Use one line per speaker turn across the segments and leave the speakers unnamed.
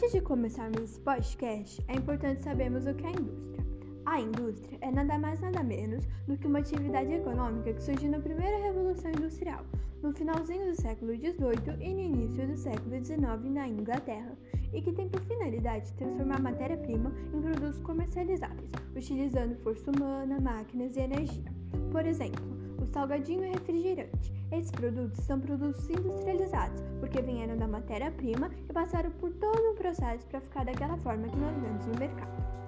Antes de começarmos esse podcast, é importante sabermos o que é a indústria. A indústria é nada mais nada menos do que uma atividade econômica que surgiu na primeira revolução industrial, no finalzinho do século XVIII e no início do século XIX na Inglaterra, e que tem por finalidade transformar matéria-prima em produtos comercializáveis, utilizando força humana, máquinas e energia. Por exemplo, salgadinho e refrigerante. Esses produtos são produtos industrializados, porque vieram da matéria-prima e passaram por todo um processo para ficar daquela forma que nós vemos no mercado.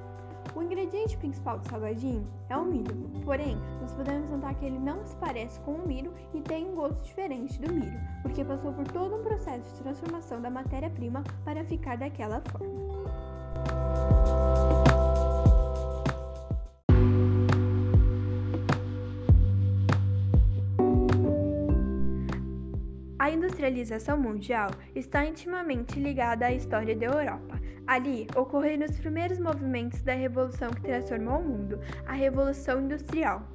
O ingrediente principal do salgadinho é o milho, porém, nós podemos notar que ele não se parece com o milho e tem um gosto diferente do milho, porque passou por todo um processo de transformação da matéria-prima para ficar daquela forma. Industrialização mundial está intimamente ligada à história da Europa. Ali ocorreram os primeiros movimentos da revolução que transformou o mundo, a Revolução Industrial.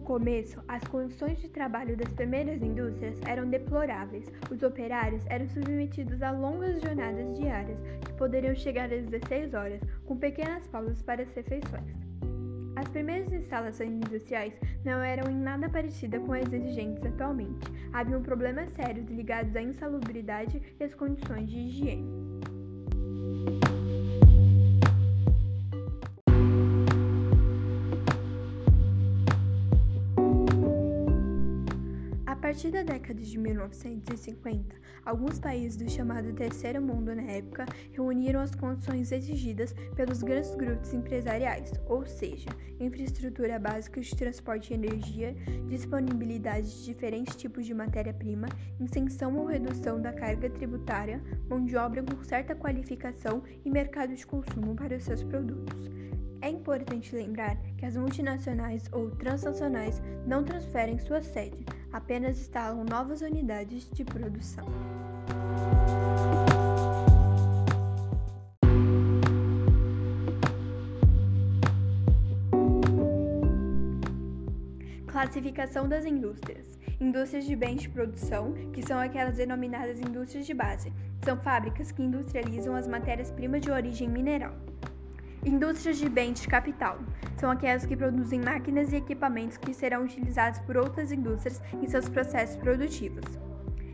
Começo, as condições de trabalho das primeiras indústrias eram deploráveis. Os operários eram submetidos a longas jornadas diárias, que poderiam chegar às 16 horas, com pequenas pausas para as refeições. As primeiras instalações industriais não eram em nada parecidas com as exigentes atualmente. Haviam problemas sérios ligados à insalubridade e às condições de higiene. Partir da década de 1950, alguns países do chamado Terceiro Mundo na época reuniram as condições exigidas pelos grandes grupos empresariais, ou seja, infraestrutura básica de transporte e energia, disponibilidade de diferentes tipos de matéria-prima, isenção ou redução da carga tributária, mão de obra com certa qualificação e mercado de consumo para os seus produtos. É importante lembrar que as multinacionais ou transnacionais não transferem sua sede, apenas instalam novas unidades de produção. Classificação das indústrias. Indústrias de bens de produção, que são aquelas denominadas indústrias de base, são fábricas que industrializam as matérias-primas de origem mineral. Indústrias de bens de capital são aquelas que produzem máquinas e equipamentos que serão utilizados por outras indústrias em seus processos produtivos.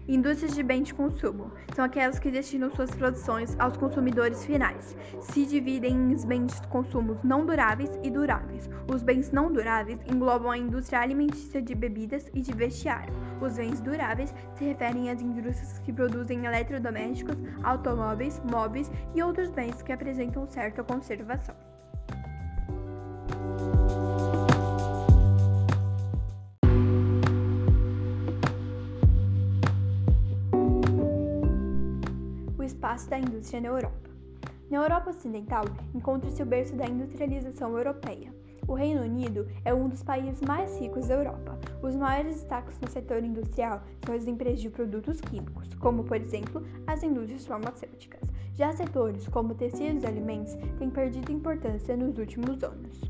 Indústrias de bens de consumo são aquelas que destinam suas produções aos consumidores finais. Se dividem em bens de consumo não duráveis e duráveis. Os bens não duráveis englobam a indústria alimentícia de bebidas e de vestiário. Os bens duráveis se referem às indústrias que produzem eletrodomésticos, automóveis, móveis e outros bens que apresentam certa conservação. Espaço da indústria na Europa. Na Europa Ocidental encontra-se o berço da industrialização europeia. O Reino Unido é um dos países mais ricos da Europa. Os maiores destaques no setor industrial são as empresas de produtos químicos, como, por exemplo, as indústrias farmacêuticas. Já setores como tecidos e alimentos têm perdido importância nos últimos anos.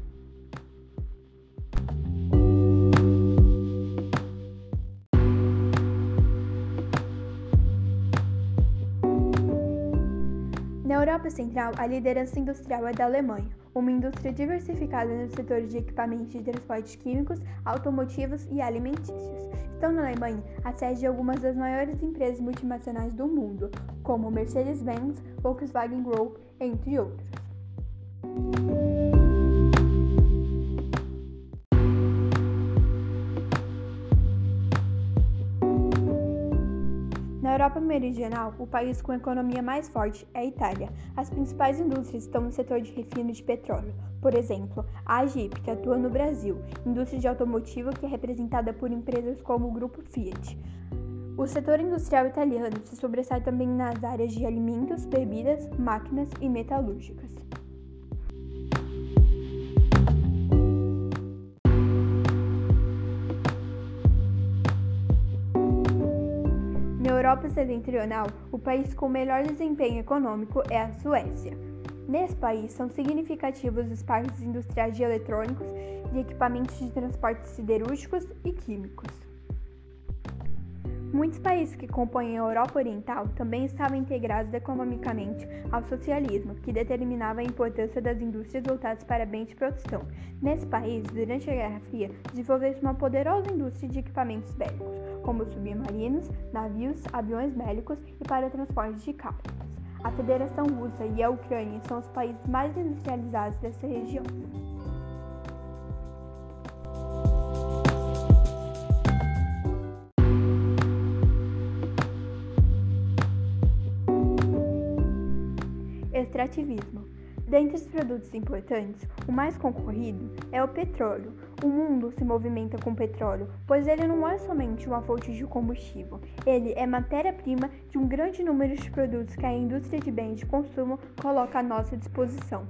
Europa Central, a liderança industrial é da Alemanha, uma indústria diversificada nos setores de equipamentos de transporte químicos, automotivos e alimentícios. Estão na Alemanha a sede de algumas das maiores empresas multinacionais do mundo, como Mercedes-Benz, Volkswagen Group, entre outros. Europa Meridional, o país com a economia mais forte é a Itália. As principais indústrias estão no setor de refino de petróleo. Por exemplo, a Agip, que atua no Brasil, indústria de automotivo que é representada por empresas como o Grupo Fiat. O setor industrial italiano se sobressai também nas áreas de alimentos, bebidas, máquinas e metalúrgicas. Europa Setentrional, o país com melhor desempenho econômico é a Suécia. Nesse país, são significativos os parques industriais de eletrônicos, de equipamentos de transporte siderúrgicos e químicos. Muitos países que compõem a Europa Oriental também estavam integrados economicamente ao socialismo, que determinava a importância das indústrias voltadas para bens de produção. Nesse país, durante a Guerra Fria, desenvolveu-se uma poderosa indústria de equipamentos bélicos, como submarinos, navios, aviões bélicos e para o transporte de cargas. A Federação Russa e a Ucrânia são os países mais industrializados dessa região. Extrativismo. Dentre os produtos importantes, o mais concorrido é o petróleo. O mundo se movimenta com petróleo, pois ele não é somente uma fonte de combustível, ele é matéria-prima de um grande número de produtos que a indústria de bens de consumo coloca à nossa disposição.